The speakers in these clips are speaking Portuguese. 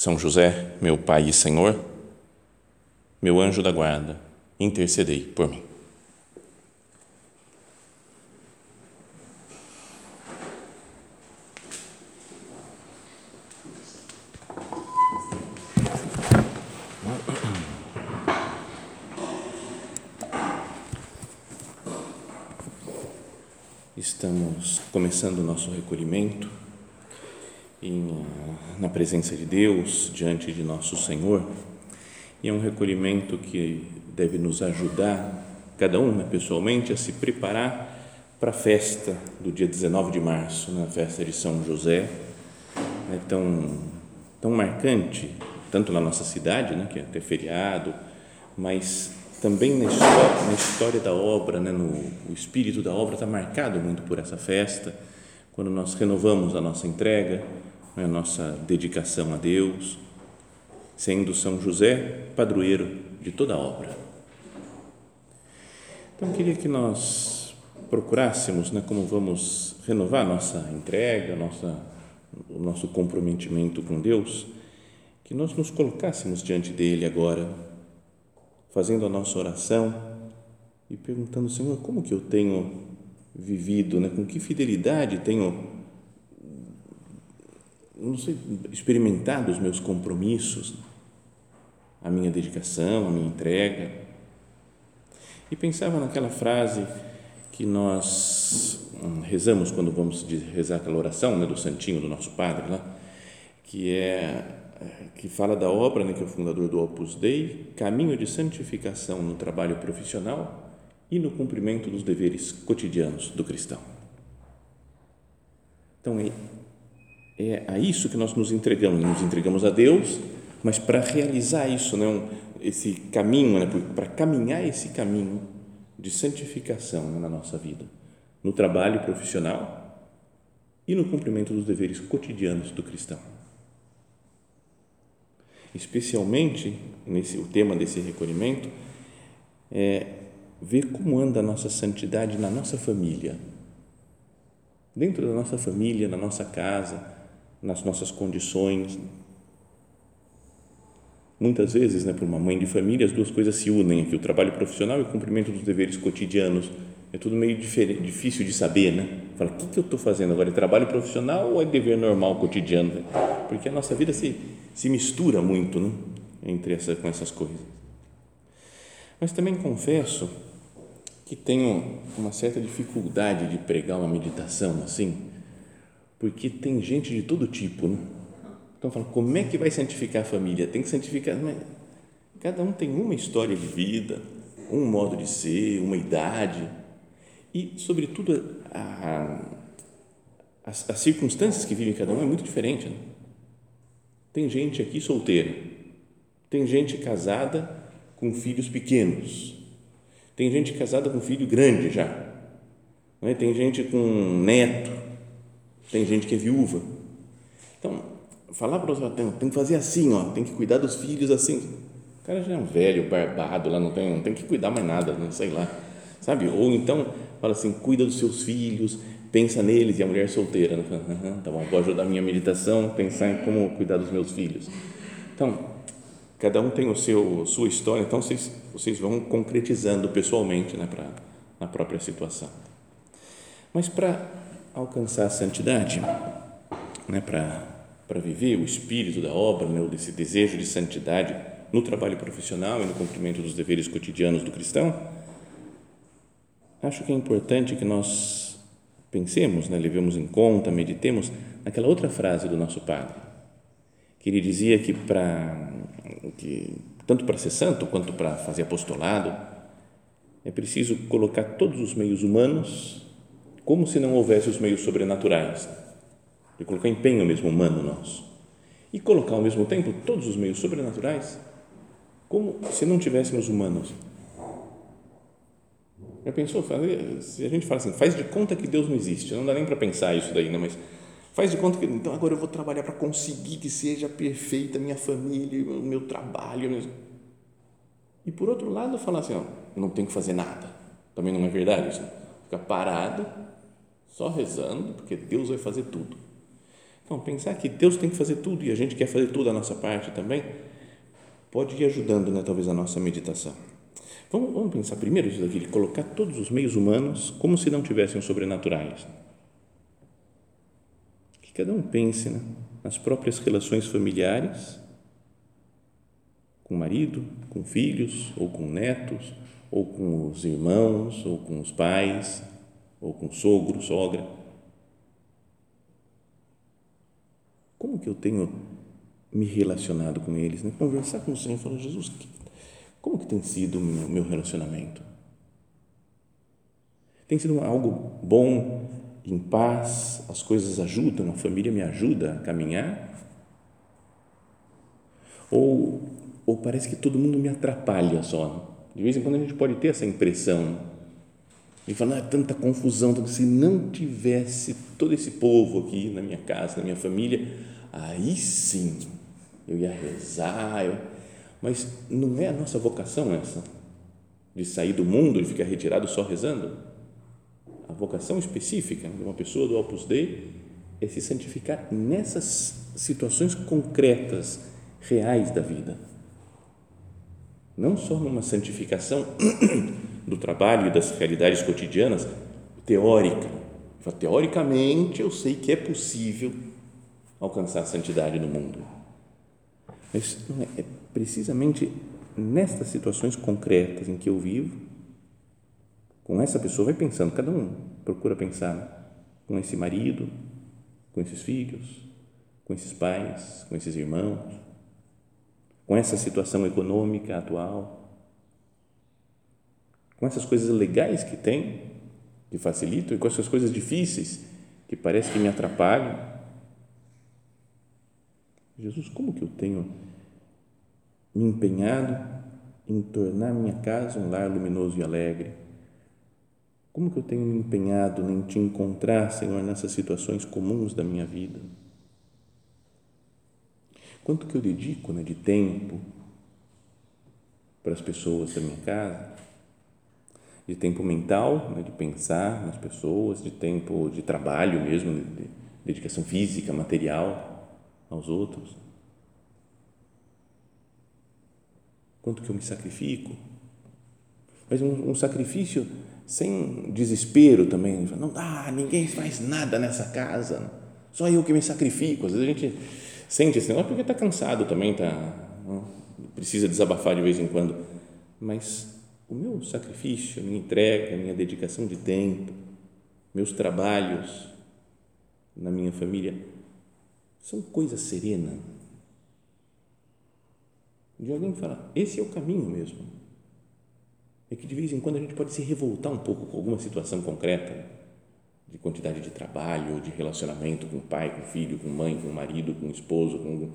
são José, meu Pai e Senhor, meu anjo da guarda, intercedei por mim. Estamos começando o nosso recolhimento em, na presença de Deus, diante de nosso Senhor. E é um recolhimento que deve nos ajudar, cada um né, pessoalmente, a se preparar para a festa do dia 19 de março, na né, festa de São José, é tão, tão marcante, tanto na nossa cidade, né, que é até feriado, mas também na história, na história da obra, né, no, o espírito da obra está marcado muito por essa festa, quando nós renovamos a nossa entrega, a nossa dedicação a Deus, sendo São José padroeiro de toda a obra. Então, queria que nós procurássemos, né, como vamos renovar nossa entrega, nossa, o nosso comprometimento com Deus, que nós nos colocássemos diante dele agora, fazendo a nossa oração e perguntando, Senhor, como que eu tenho vivido, né, com que fidelidade tenho não sei, experimentado os meus compromissos, a minha dedicação, a minha entrega. E pensava naquela frase que nós hum, rezamos quando vamos rezar aquela oração né, do Santinho, do nosso Padre, lá, que é que fala da obra, né, que é o fundador do Opus Dei, caminho de santificação no trabalho profissional e no cumprimento dos deveres cotidianos do cristão. Então, é a isso que nós nos entregamos, nos entregamos a Deus, mas para realizar isso, né, esse caminho, né, para caminhar esse caminho de santificação né, na nossa vida, no trabalho profissional e no cumprimento dos deveres cotidianos do cristão. Especialmente, nesse, o tema desse recolhimento é ver como anda a nossa santidade na nossa família, dentro da nossa família, na nossa casa, nas nossas condições. Muitas vezes, né, por uma mãe de família, as duas coisas se unem aqui, o trabalho profissional e o cumprimento dos deveres cotidianos. É tudo meio difícil de saber, né? Fala, o que, que eu estou fazendo agora? É trabalho profissional ou é dever normal, cotidiano? Porque a nossa vida se, se mistura muito, né? Entre essa, com essas coisas. Mas também confesso que tenho uma certa dificuldade de pregar uma meditação assim, porque tem gente de todo tipo, né? Então, fala, como é que vai santificar a família? Tem que santificar. Mas cada um tem uma história de vida, um modo de ser, uma idade e, sobretudo, a, as, as, circunstâncias que vivem cada um é muito diferente. Né? Tem gente aqui solteira, tem gente casada com filhos pequenos, tem gente casada com filho grande já, é? tem gente com neto, tem gente que é viúva. Então, falar para os tem, tem que fazer assim, ó, tem que cuidar dos filhos assim. O cara já é um velho, barbado, lá não tem, não tem que cuidar mais nada, não sei lá. Sabe? Ou então, fala assim, cuida dos seus filhos, pensa neles e a mulher solteira, né? tá bom, vou ajudar a minha meditação, pensar em como cuidar dos meus filhos. Então, cada um tem o seu sua história, então vocês vocês vão concretizando pessoalmente, né, para na própria situação. Mas para alcançar a santidade, né, para viver o espírito da obra, né, desse desejo de santidade no trabalho profissional e no cumprimento dos deveres cotidianos do cristão, acho que é importante que nós pensemos, né, levemos em conta, meditemos naquela outra frase do nosso Padre, que ele dizia que para que tanto para ser santo quanto para fazer apostolado é preciso colocar todos os meios humanos como se não houvesse os meios sobrenaturais. De colocar empenho mesmo humano nosso. e colocar ao mesmo tempo todos os meios sobrenaturais como se não tivéssemos humanos. Já pensou? Se a gente fala assim, faz de conta que Deus não existe, não dá nem para pensar isso daí, né? mas faz de conta que então agora eu vou trabalhar para conseguir que seja perfeita a minha família, o meu trabalho. E por outro lado, falar assim, ó, não tenho que fazer nada. Também não é verdade isso. Ficar parado, só rezando, porque Deus vai fazer tudo. Então, pensar que Deus tem que fazer tudo e a gente quer fazer tudo a nossa parte também, pode ir ajudando, né, talvez, a nossa meditação. Vamos, vamos pensar primeiro isso daqui, de colocar todos os meios humanos como se não tivessem sobrenaturais. Que cada um pense né, nas próprias relações familiares, com o marido, com filhos, ou com netos, ou com os irmãos, ou com os pais, ou com sogro, sogra Como que eu tenho me relacionado com eles? Né? Conversar com o Senhor e falar, Jesus, como que tem sido o meu, relacionamento? Tem sido algo bom, em paz, as coisas ajudam, a família me ajuda a caminhar? Ou, ou parece que todo mundo me atrapalha só? De vez em quando a gente pode ter essa impressão e falar, é tanta confusão, se não tivesse todo esse povo aqui na minha casa, na minha família, aí sim eu ia rezar, eu... mas não é a nossa vocação essa, de sair do mundo e ficar retirado só rezando. A vocação específica de uma pessoa do Opus Dei é se santificar nessas situações concretas, reais da vida. Não só numa santificação do trabalho e das realidades cotidianas, teórica. Teoricamente, eu sei que é possível alcançar a santidade no mundo. Mas é, é precisamente nestas situações concretas em que eu vivo, com essa pessoa, vai pensando, cada um procura pensar com esse marido, com esses filhos, com esses pais, com esses irmãos, com essa situação econômica atual, com essas coisas legais que tem, que facilitam, e com essas coisas difíceis que parece que me atrapalham Jesus, como que eu tenho me empenhado em tornar minha casa um lar luminoso e alegre? Como que eu tenho me empenhado em te encontrar, Senhor, nessas situações comuns da minha vida? Quanto que eu dedico né, de tempo para as pessoas da minha casa? De tempo mental, né, de pensar nas pessoas, de tempo de trabalho mesmo, de dedicação física, material aos outros? Quanto que eu me sacrifico? Mas um, um sacrifício sem desespero também. Não dá, ninguém faz nada nessa casa, só eu que me sacrifico. Às vezes a gente sente esse negócio porque está cansado também, tá, precisa desabafar de vez em quando. Mas o meu sacrifício, a minha entrega, a minha dedicação de tempo, meus trabalhos na minha família, são coisas serenas. De alguém falar, esse é o caminho mesmo. É que de vez em quando a gente pode se revoltar um pouco com alguma situação concreta, de quantidade de trabalho, de relacionamento com o pai, com o filho, com mãe, com o marido, com o esposo, com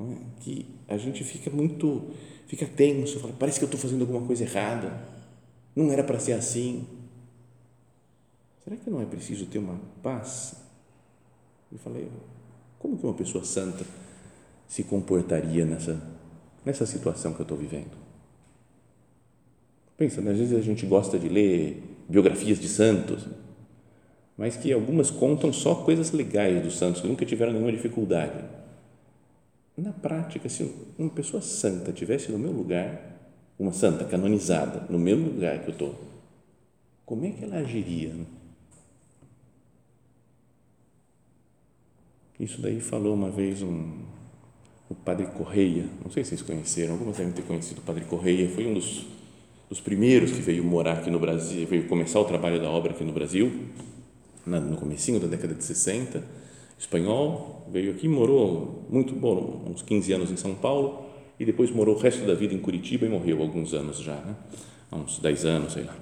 é? que a gente fica muito, fica tenso, fala, parece que eu estou fazendo alguma coisa errada, não era para ser assim. Será que não é preciso ter uma paz? Eu falei, como que uma pessoa santa se comportaria nessa, nessa situação que eu estou vivendo? Pensa, né? às vezes a gente gosta de ler biografias de santos, mas que algumas contam só coisas legais dos santos, que nunca tiveram nenhuma dificuldade. Na prática, se uma pessoa santa tivesse no meu lugar, uma santa canonizada, no mesmo lugar que eu estou, como é que ela agiria? Né? Isso daí falou uma vez um, o Padre Correia, não sei se vocês conheceram, alguns devem ter conhecido o Padre Correia, foi um dos, dos primeiros que veio morar aqui no Brasil, veio começar o trabalho da obra aqui no Brasil, na, no comecinho da década de 60, espanhol, veio aqui, morou muito, bom, uns 15 anos em São Paulo, e depois morou o resto da vida em Curitiba e morreu alguns anos já, né? há uns 10 anos, sei lá.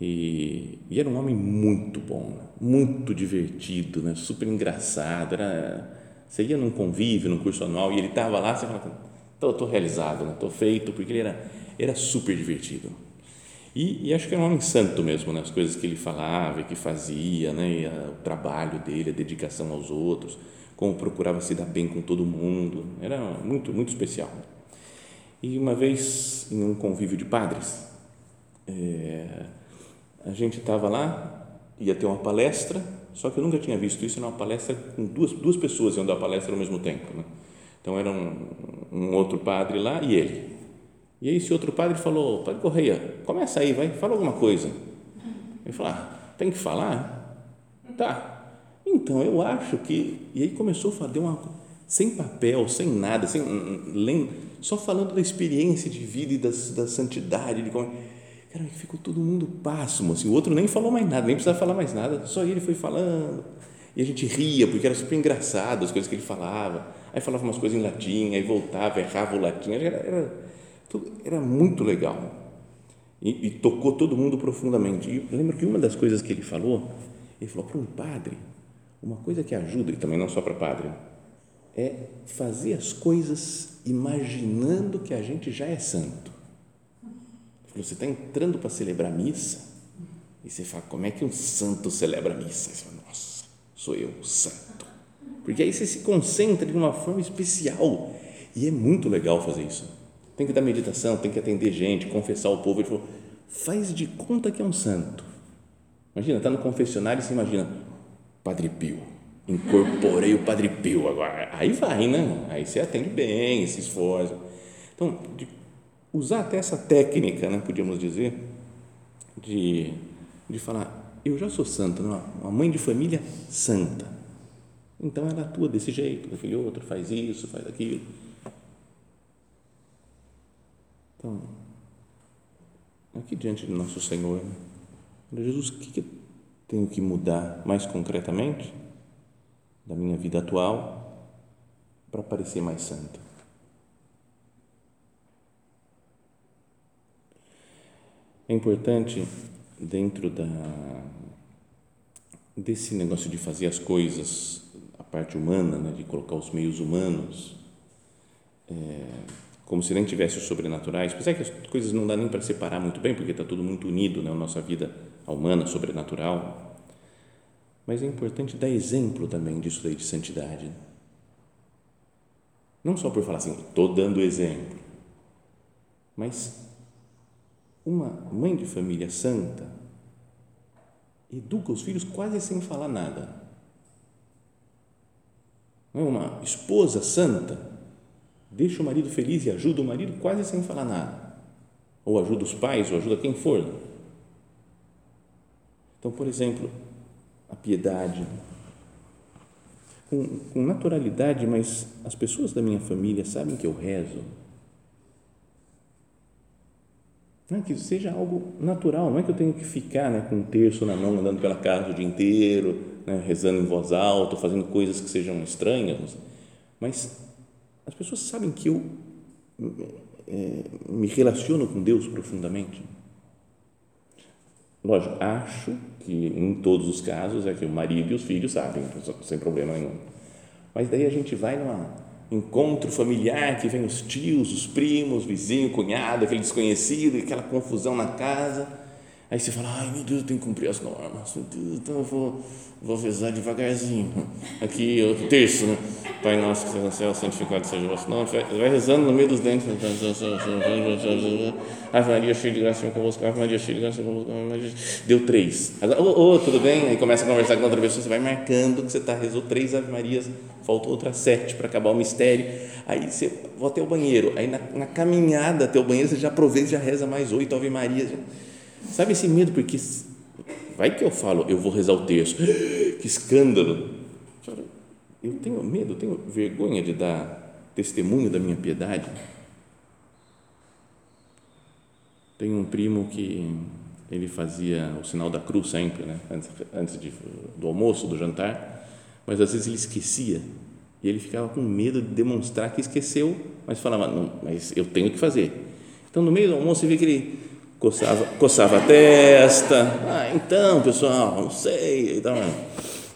E, e, era um homem muito bom, muito divertido, né? super engraçado, era Você ia num convívio, num curso anual, e ele estava lá, você falava, estou realizado, estou né? feito, porque ele era, era super divertido. E, e, acho que era um homem santo mesmo, né? as coisas que ele falava, que fazia, né? A, o trabalho dele, a dedicação aos outros, como procurava se dar bem com todo mundo, era muito, muito especial. E uma vez, em um convívio de padres, é, a gente estava lá, ia ter uma palestra, só que eu nunca tinha visto isso, era uma palestra com duas, duas pessoas iam dar palestra ao mesmo tempo. Né? Então, era um, um outro padre lá e ele. E aí esse outro padre falou, Padre Correia, começa aí, vai, fala alguma coisa. Ele falou, ah, tem que falar? Tá. Então, eu acho que... E aí começou a deu uma... Sem papel, sem nada, sem, só falando da experiência de vida e das, da santidade, de como... Cara, ficou todo mundo pasmo, assim, o outro nem falou mais nada, nem precisava falar mais nada, só ele foi falando. E a gente ria, porque era super engraçado as coisas que ele falava. Aí falava umas coisas em latim, aí voltava, errava o latim, era, era era muito legal. E, e, tocou todo mundo profundamente. E eu lembro que uma das coisas que ele falou, ele falou para um padre, uma coisa que ajuda, e também não só para padre, é fazer as coisas imaginando que a gente já é santo. Falou, você está entrando para celebrar a missa e você fala, como é que um santo celebra a missa? Você fala, nossa, sou eu, santo. Porque aí você se concentra de uma forma especial e é muito legal fazer isso tem que dar meditação, tem que atender gente, confessar o povo. Ele falou, faz de conta que é um santo. Imagina, está no confessionário e você imagina, Padre Pio, incorporei o Padre Pio agora. Aí vai, né? Aí você atende bem, se esforça. Então, usar até essa técnica, né, podíamos dizer, de, de falar, eu já sou santa, não? uma mãe de família santa. Então ela atua desse jeito, daquele outro, faz isso, faz aquilo então, aqui diante do nosso Senhor, Jesus, o que eu tenho que mudar mais concretamente da minha vida atual para parecer mais santo? É importante dentro da desse negócio de fazer as coisas a parte humana, né, de colocar os meios humanos, é, como se nem tivesse os sobrenaturais, apesar que as coisas não dá nem para separar muito bem, porque está tudo muito unido, né, nossa vida humana, sobrenatural. Mas é importante dar exemplo também disso daí de santidade. Não só por falar assim, estou dando exemplo, mas uma mãe de família santa educa os filhos quase sem falar nada. Não é uma esposa santa deixa o marido feliz e ajuda o marido quase sem falar nada. Ou ajuda os pais, ou ajuda quem for. Então, por exemplo, a piedade. Com, com naturalidade, mas as pessoas da minha família sabem que eu rezo. Não é que seja algo natural, não é que eu tenho que ficar né, com um terço na mão, andando pela casa o dia inteiro, né, rezando em voz alta, fazendo coisas que sejam estranhas, mas as pessoas sabem que eu é, me relaciono com Deus profundamente. Lógico, acho que em todos os casos é que o marido e os filhos sabem, sem problema nenhum. Mas daí a gente vai num encontro familiar que vem os tios, os primos, vizinho, cunhado, aquele desconhecido, aquela confusão na casa. Aí você fala, ai meu Deus, eu tenho que cumprir as normas, meu Deus, então eu vou, vou rezar devagarzinho. Aqui, o terço, né? Pai nosso que está no céu, santificado seja o vosso nome. Vai rezando no meio dos dentes. Ave Maria, cheia de graça, convosco. Ave Maria, cheia de graça, convosco. Deu três. Agora, ô, oh, tudo bem? Aí começa a conversar com outra pessoa, você vai marcando que você está, rezou três Ave Marias, faltou outra sete para acabar o mistério. Aí você vai até o banheiro. Aí na, na caminhada até o banheiro, você já aproveita e já reza mais oito Ave Marias. Sabe esse medo? Porque vai que eu falo, eu vou rezar o texto. Que escândalo eu tenho medo, tenho vergonha de dar testemunho da minha piedade. Tenho um primo que ele fazia o sinal da cruz sempre, né? antes, antes de, do almoço, do jantar, mas às vezes ele esquecia e ele ficava com medo de demonstrar que esqueceu, mas falava, não, mas eu tenho que fazer. Então, no meio do almoço, você vê que ele coçava, coçava a testa. Ah, então, pessoal, não sei. Então,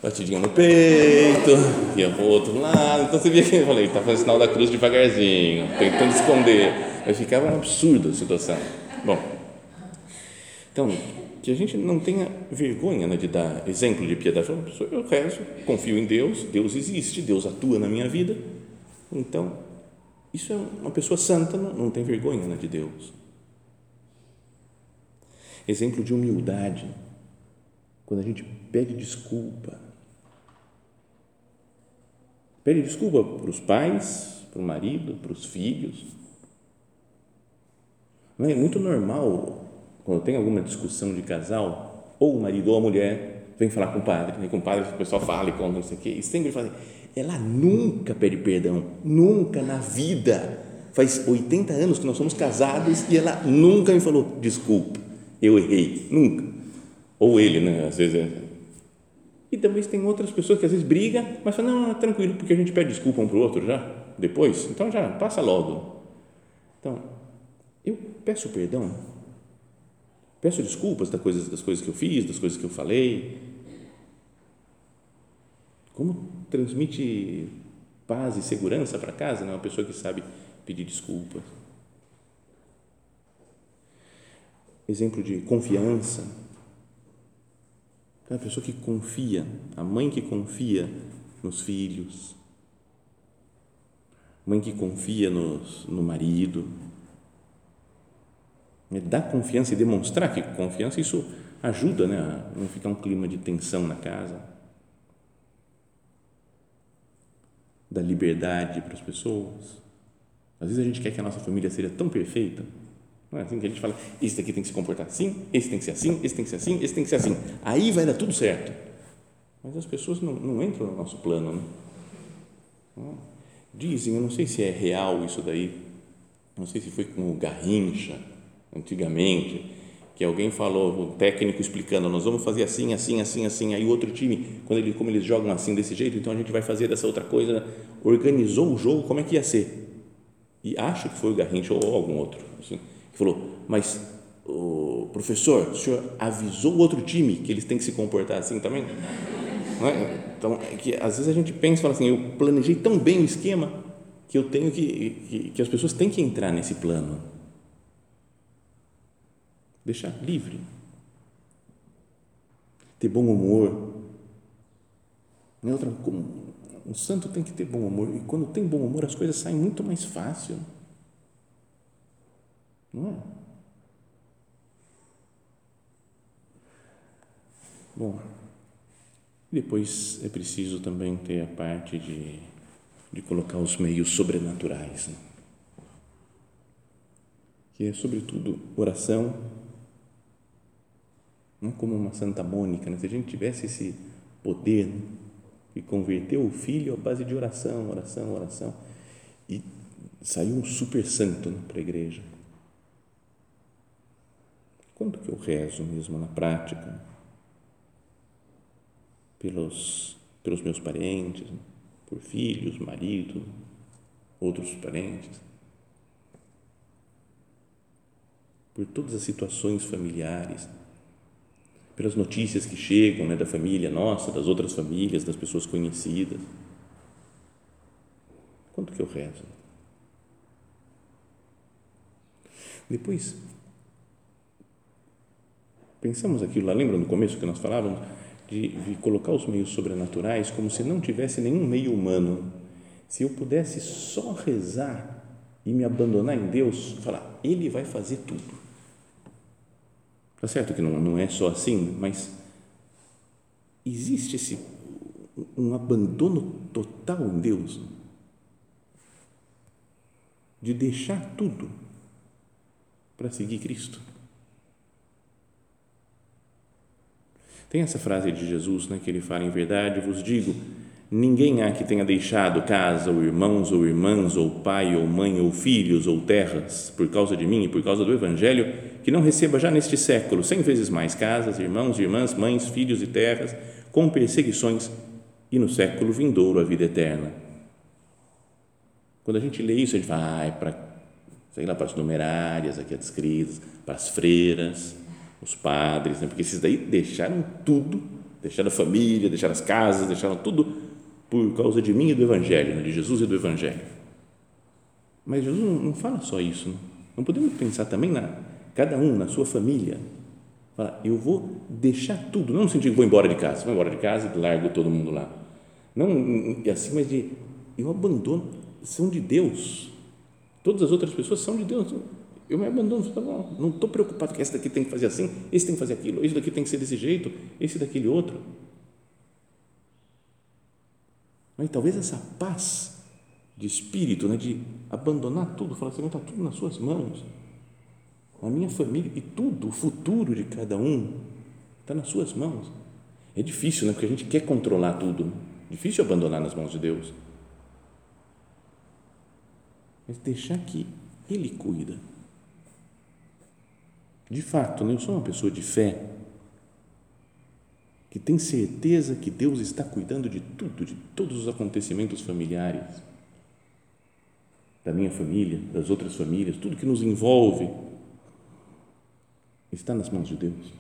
batidinha no peito, ia para o outro lado. Então você via que eu falei, está fazendo sinal da cruz devagarzinho, tentando esconder. Mas ficava um absurdo a situação. Bom, então, que a gente não tenha vergonha né, de dar exemplo de piedade. Eu rezo, confio em Deus, Deus existe, Deus atua na minha vida. Então, isso é uma pessoa santa, não, não tem vergonha né, de Deus. Exemplo de humildade, quando a gente pede desculpa. Pede desculpa para os pais, para o marido, para os filhos. Não é muito normal quando tem alguma discussão de casal, ou o marido ou a mulher vem falar com o padre, né? com o padre o pessoal fala e conta não sei o quê, e sempre fala assim, ela nunca pede perdão, nunca na vida, faz 80 anos que nós somos casados e ela nunca me falou, desculpa, eu errei, nunca, ou ele, né, às vezes é. e talvez tem outras pessoas que às vezes brigam, mas falam, não, não, tranquilo, porque a gente pede desculpa um para o outro já, depois, então já, passa logo, então, eu peço perdão Peço desculpas das coisas, das coisas que eu fiz, das coisas que eu falei. Como transmite paz e segurança para casa, né? uma pessoa que sabe pedir desculpas. Exemplo de confiança. É a pessoa que confia, a mãe que confia nos filhos, mãe que confia nos, no marido, é dar confiança e demonstrar que confiança, isso ajuda né, a não ficar um clima de tensão na casa. Da liberdade para as pessoas. Às vezes a gente quer que a nossa família seja tão perfeita, não é assim que a gente fala, esse daqui tem que se comportar assim, esse tem que ser assim, esse tem que ser assim, esse tem que ser assim. Aí vai dar tudo certo. Mas as pessoas não, não entram no nosso plano. Né? Dizem, eu não sei se é real isso daí, não sei se foi com o Garrincha, antigamente, que alguém falou, o técnico explicando, nós vamos fazer assim, assim, assim, assim, aí o outro time, quando ele, como eles jogam assim desse jeito, então a gente vai fazer dessa outra coisa, organizou o jogo, como é que ia ser? E acho que foi o Garrincha ou algum outro, assim, falou, mas o professor, o senhor avisou o outro time que eles têm que se comportar assim também? É? Então, é que às vezes a gente pensa, fala assim, eu planejei tão bem o esquema que eu tenho que, que, que as pessoas têm que entrar nesse plano deixar livre. Ter bom humor. Não é outra, um santo tem que ter bom humor. E quando tem bom humor, as coisas saem muito mais fácil. Não é? Bom, depois é preciso também ter a parte de, de colocar os meios sobrenaturais, né? que é, sobretudo, oração não como uma Santa Mônica, né? se a gente tivesse esse poder né? e converteu o filho à base de oração, oração, oração, e saiu um super santo né, para a igreja. Quanto que eu rezo mesmo na prática? Pelos, pelos meus parentes, por filhos, marido, outros parentes, por todas as situações familiares pelas notícias que chegam né, da família nossa, das outras famílias, das pessoas conhecidas. Quanto que eu rezo? Depois, pensamos aquilo lá, lembra no começo que nós falávamos de, de colocar os meios sobrenaturais como se não tivesse nenhum meio humano. Se eu pudesse só rezar e me abandonar em Deus, falar, Ele vai fazer tudo Tá certo que não, não é só assim, mas existe esse um abandono total em Deus de deixar tudo para seguir Cristo. Tem essa frase de Jesus, né, que ele fala em verdade, vos digo, ninguém há que tenha deixado casa, ou irmãos, ou irmãs, ou pai, ou mãe, ou filhos, ou terras, por causa de mim e por causa do Evangelho, que não receba já neste século cem vezes mais casas, irmãos, irmãs, mães, filhos e terras, com perseguições, e no século vindouro a vida eterna. Quando a gente lê isso, a gente fala, ah, é para, sei lá, para as numerárias aqui descritas, para as freiras, os padres, né? porque esses daí deixaram tudo Deixaram a família, deixaram as casas, deixaram tudo por causa de mim e do Evangelho, né? de Jesus e do Evangelho. Mas Jesus não fala só isso. Né? Não podemos pensar também na cada um na sua família. Fala, eu vou deixar tudo, não no sentido que vou embora de casa, vou embora de casa e largo todo mundo lá. Não assim, mas de eu abandono, são de Deus. Todas as outras pessoas são de Deus. Eu me abandono, não estou preocupado que esse daqui tem que fazer assim, esse tem que fazer aquilo, esse daqui tem que ser desse jeito, esse daquele outro. Mas talvez essa paz de espírito, né, de abandonar tudo, falar assim, está tudo nas suas mãos. A minha família e tudo, o futuro de cada um está nas suas mãos. É difícil, né? Porque a gente quer controlar tudo. Difícil abandonar nas mãos de Deus. Mas deixar que Ele cuida. De fato, né? eu sou uma pessoa de fé que tem certeza que Deus está cuidando de tudo, de todos os acontecimentos familiares, da minha família, das outras famílias, tudo que nos envolve está nas mãos de Deus.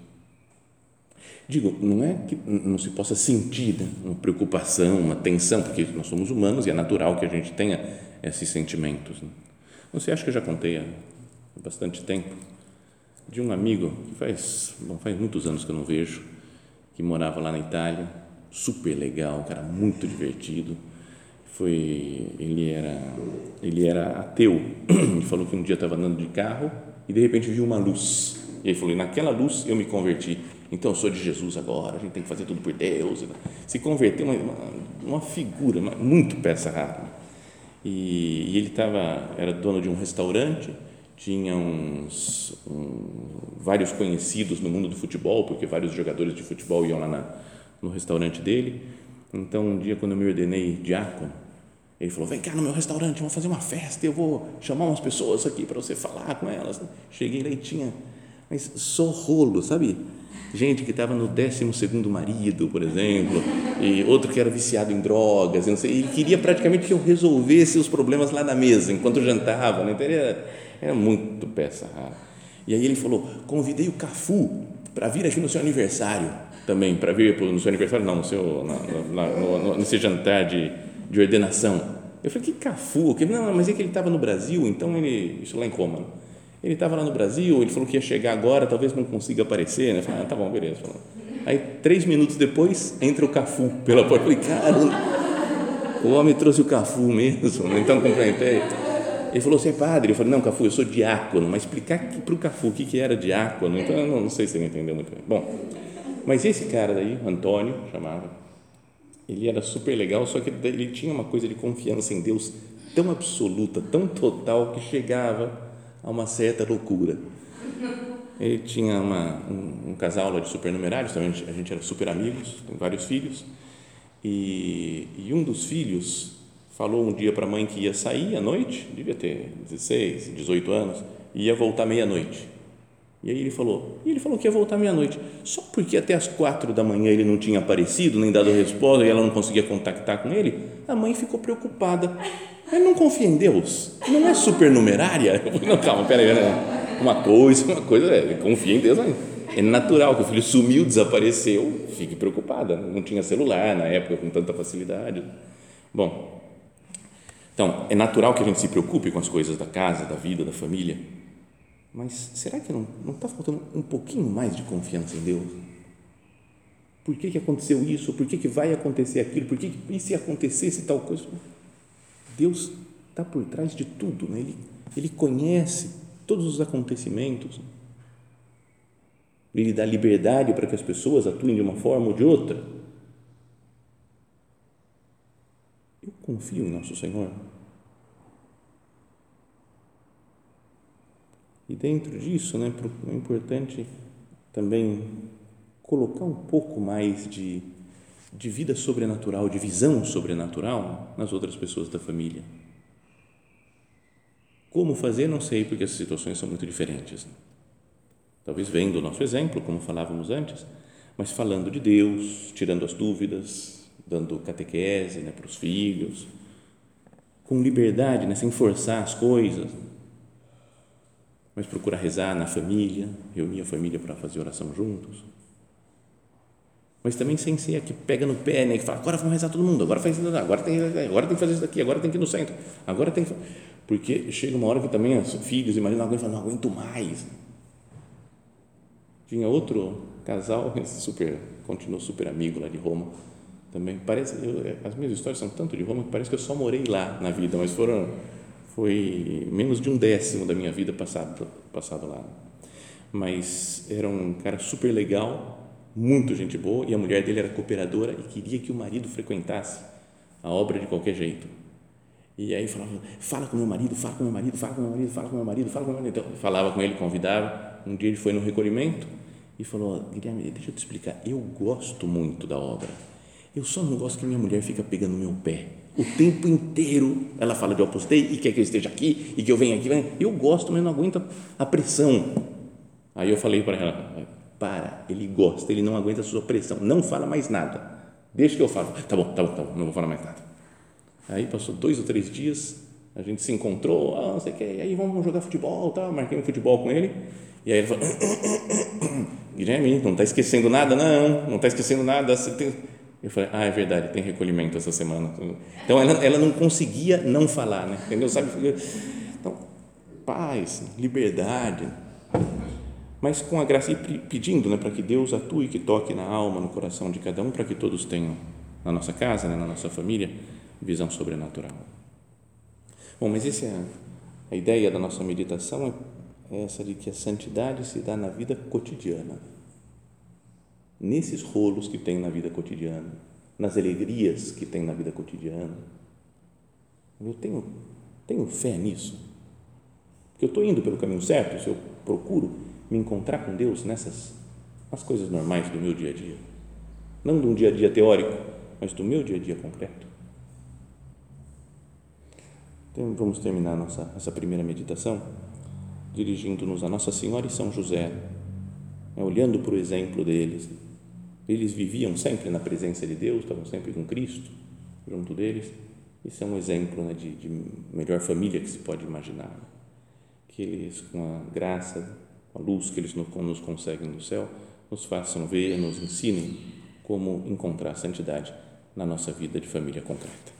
Digo, não é que não se possa sentir né, uma preocupação, uma tensão, porque nós somos humanos e é natural que a gente tenha esses sentimentos. Né? Você acha que eu já contei há bastante tempo de um amigo que faz, bom, faz muitos anos que eu não vejo, que morava lá na Itália, super legal, um cara muito divertido. Foi, ele era, ele era ateu. Ele falou que um dia estava andando de carro e de repente viu uma luz. E ele falou: naquela luz eu me converti. Então eu sou de Jesus agora. A gente tem que fazer tudo por Deus. Se converteu, uma, uma figura, muito peça rara. E, e ele estava, era dono de um restaurante tinha uns, um, vários conhecidos no mundo do futebol, porque vários jogadores de futebol iam lá na, no restaurante dele. Então, um dia, quando eu me ordenei diácono, ele falou: Vem cá no meu restaurante, vamos fazer uma festa. Eu vou chamar umas pessoas aqui para você falar com elas. Cheguei lá e tinha, mas só rolo, sabe? Gente que estava no 12 marido, por exemplo, e outro que era viciado em drogas. Não sei, ele queria praticamente que eu resolvesse os problemas lá na mesa, enquanto jantava. Né? Então, era, era muito peça rara. E aí ele falou: convidei o Cafu para vir aqui no seu aniversário também, para vir no seu aniversário, não, no seu, na, na, no, nesse jantar de, de ordenação. Eu falei: que Cafu? Não, mas é que ele estava no Brasil, então ele, isso lá em Coma. Ele estava lá no Brasil, ele falou que ia chegar agora, talvez não consiga aparecer. Né? Falei: ah, tá bom, beleza. Aí, três minutos depois, entra o Cafu pela porta. Eu falei: cara, o homem trouxe o Cafu mesmo, né? então cumprimentei. Ele falou, você é padre? Eu falei, não, Cafu, eu sou diácono, mas explicar para o Cafu o que, que era diácono, então eu não, não sei se ele entendeu muito bem. Bom, mas esse cara daí, Antônio, chamava, ele era super legal, só que ele tinha uma coisa de confiança em Deus tão absoluta, tão total, que chegava a uma certa loucura. Ele tinha uma, um, um casal lá de supernumerários, também a gente era super amigos, tem vários filhos, e, e um dos filhos falou um dia para a mãe que ia sair à noite, devia ter 16, 18 anos, e ia voltar meia-noite. E aí ele falou, e ele falou que ia voltar meia-noite, só porque até as quatro da manhã ele não tinha aparecido, nem dado resposta, e ela não conseguia contactar com ele, a mãe ficou preocupada. Ele não confia em Deus? Não é supernumerária? Não, calma, peraí, né? uma coisa, uma coisa, é, confia em Deus, mas é natural que o filho sumiu, desapareceu, fique preocupada, não tinha celular na época com tanta facilidade. Bom, então, é natural que a gente se preocupe com as coisas da casa, da vida, da família, mas será que não está faltando um pouquinho mais de confiança em Deus? Por que, que aconteceu isso? Por que, que vai acontecer aquilo? Por que, que e se acontecesse tal coisa? Deus está por trás de tudo, né? ele, ele conhece todos os acontecimentos. Ele dá liberdade para que as pessoas atuem de uma forma ou de outra Eu confio em nosso Senhor. E dentro disso, né, é importante também colocar um pouco mais de, de vida sobrenatural, de visão sobrenatural nas outras pessoas da família. Como fazer, não sei, porque as situações são muito diferentes. Né? Talvez vendo o nosso exemplo, como falávamos antes, mas falando de Deus, tirando as dúvidas, dando catequese né, para os filhos, com liberdade, né, sem forçar as coisas, mas procurar rezar na família, reunir a família para fazer oração juntos. Mas também sem ser a que pega no pé, né? Que fala, agora vamos rezar todo mundo, agora faz agora tem, agora tem que fazer isso daqui, agora tem que ir no centro, agora tem que. Porque chega uma hora que também os filhos imaginam, alguém fala, não aguento mais. Tinha outro casal, super, continuou super amigo lá de Roma, também. Parece, eu, as minhas histórias são tanto de Roma que parece que eu só morei lá na vida, mas foram, foi menos de um décimo da minha vida passado, passado lá. Mas era um cara super legal, muito gente boa, e a mulher dele era cooperadora e queria que o marido frequentasse a obra de qualquer jeito. E aí falava, fala com meu marido, fala com meu marido, fala com meu marido, fala com meu marido, fala com meu marido. Então, falava com ele, convidava. Um dia ele foi no recolhimento e falou, Guilherme, deixa eu te explicar, eu gosto muito da obra. Eu só não gosto que minha mulher fica pegando meu pé. O tempo inteiro ela fala de eu postei e quer que eu esteja aqui e que eu venha aqui. Eu gosto, mas não aguento a pressão. Aí eu falei para ela, para, ele gosta, ele não aguenta a sua pressão, não fala mais nada, deixa que eu falo, tá bom, tá bom, tá bom, não vou falar mais nada. Aí passou dois ou três dias, a gente se encontrou, ah, não sei o que, aí vamos jogar futebol, tá? marquei um futebol com ele, e aí ele falou, Guilherme, não está esquecendo nada, não, não está esquecendo nada, você tem... Eu falei, ah, é verdade, tem recolhimento essa semana. Então, ela, ela não conseguia não falar, né? entendeu? Sabe? Então, paz, liberdade, mas com a graça e pedindo né, para que Deus atue, que toque na alma, no coração de cada um, para que todos tenham na nossa casa, né, na nossa família, visão sobrenatural. Bom, mas essa é a, ideia da nossa meditação é essa de que a santidade se dá na vida cotidiana, nesses rolos que tem na vida cotidiana, nas alegrias que tem na vida cotidiana. Eu tenho, tenho fé nisso, porque eu estou indo pelo caminho certo, se eu procuro me encontrar com Deus nessas as coisas normais do meu dia a dia. Não de um dia a dia teórico, mas do meu dia a dia concreto. Então, vamos terminar nossa, essa primeira meditação dirigindo-nos a Nossa Senhora e São José, né, olhando para o exemplo deles. Eles viviam sempre na presença de Deus, estavam sempre com Cristo junto deles. Isso é um exemplo né, de, de melhor família que se pode imaginar. Que eles, com a graça a luz que eles nos conseguem do céu, nos façam ver, nos ensinem como encontrar santidade na nossa vida de família concreta.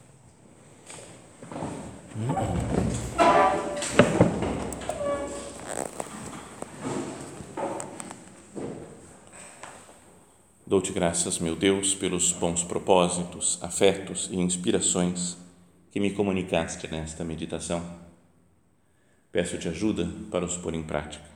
Dou-te graças, meu Deus, pelos bons propósitos, afetos e inspirações que me comunicaste nesta meditação. Peço-te ajuda para os pôr em prática